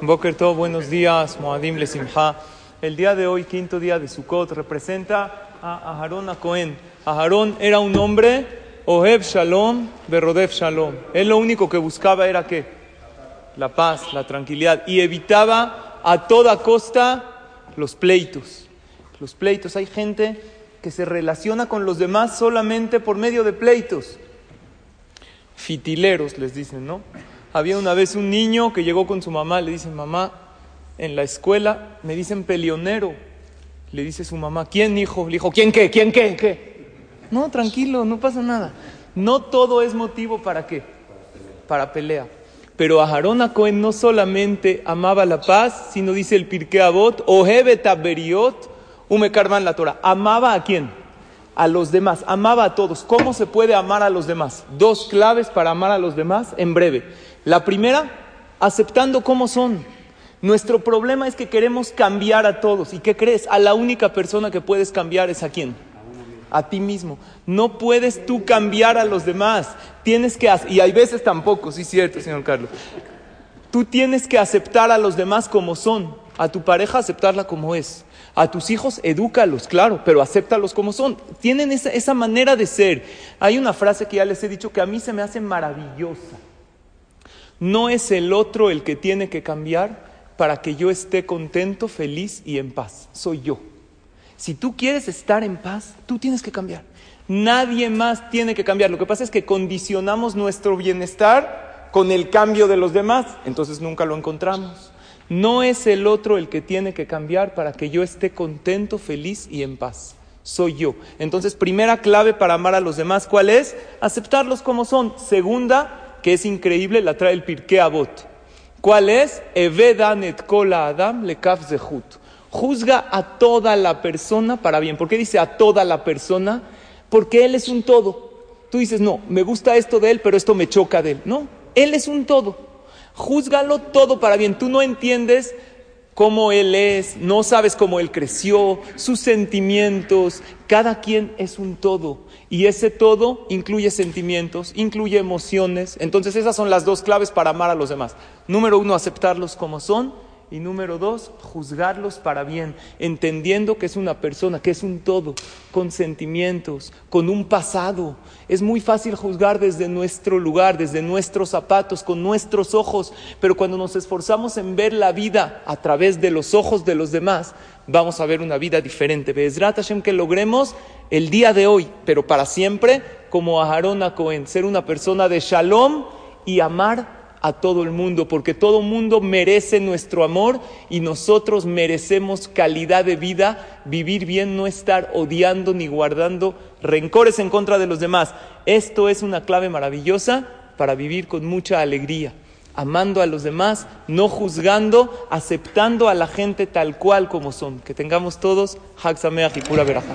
Boker Tov, buenos días, Moadim Lesimha. El día de hoy, quinto día de Sukkot, representa a Aharón a Cohen. Aharón era un hombre, Oheb Shalom, Berodef Shalom. Él lo único que buscaba era que la paz, la tranquilidad y evitaba a toda costa los pleitos. Los pleitos, hay gente que se relaciona con los demás solamente por medio de pleitos. Fitileros les dicen, ¿no? Había una vez un niño que llegó con su mamá, le dice, mamá, en la escuela me dicen pelionero. Le dice su mamá, ¿quién hijo? Le dijo, ¿quién qué? ¿Quién qué? ¿Qué? No, tranquilo, no pasa nada. No todo es motivo para qué? Para pelea. Pero Aharón Cohen no solamente amaba la paz, sino dice el Pirkei Avot, Ohebe Beriot, Ume Karman la Torah. Amaba a quién? A los demás, amaba a todos. ¿Cómo se puede amar a los demás? Dos claves para amar a los demás en breve. La primera, aceptando cómo son. Nuestro problema es que queremos cambiar a todos. ¿Y qué crees? A la única persona que puedes cambiar es a quién? A ti mismo. No puedes tú cambiar a los demás. Tienes que, y hay veces tampoco, sí, cierto, señor Carlos. Tú tienes que aceptar a los demás como son. A tu pareja aceptarla como es. A tus hijos, edúcalos, claro, pero acéptalos como son. Tienen esa, esa manera de ser. Hay una frase que ya les he dicho que a mí se me hace maravillosa. No es el otro el que tiene que cambiar para que yo esté contento, feliz y en paz. Soy yo. Si tú quieres estar en paz, tú tienes que cambiar. Nadie más tiene que cambiar. Lo que pasa es que condicionamos nuestro bienestar con el cambio de los demás. Entonces nunca lo encontramos. No es el otro el que tiene que cambiar para que yo esté contento, feliz y en paz. Soy yo. Entonces, primera clave para amar a los demás, ¿cuál es? Aceptarlos como son. Segunda, que es increíble, la trae el Pirkei Avot. ¿Cuál es? Evedan et kola adam lekaf zehut. Juzga a toda la persona para bien. ¿Por qué dice a toda la persona? Porque él es un todo. Tú dices, no, me gusta esto de él, pero esto me choca de él. No, él es un todo. Júzgalo todo para bien. Tú no entiendes cómo él es, no sabes cómo él creció, sus sentimientos. Cada quien es un todo. Y ese todo incluye sentimientos, incluye emociones. Entonces esas son las dos claves para amar a los demás. Número uno, aceptarlos como son. Y número dos, juzgarlos para bien, entendiendo que es una persona, que es un todo, con sentimientos, con un pasado. Es muy fácil juzgar desde nuestro lugar, desde nuestros zapatos, con nuestros ojos, pero cuando nos esforzamos en ver la vida a través de los ojos de los demás, vamos a ver una vida diferente. Bezrat Hashem que logremos el día de hoy, pero para siempre, como Aharón a Cohen, ser una persona de shalom y amar a todo el mundo, porque todo mundo merece nuestro amor y nosotros merecemos calidad de vida, vivir bien, no estar odiando ni guardando rencores en contra de los demás. Esto es una clave maravillosa para vivir con mucha alegría, amando a los demás, no juzgando, aceptando a la gente tal cual como son. Que tengamos todos Haxameach y pura veraja.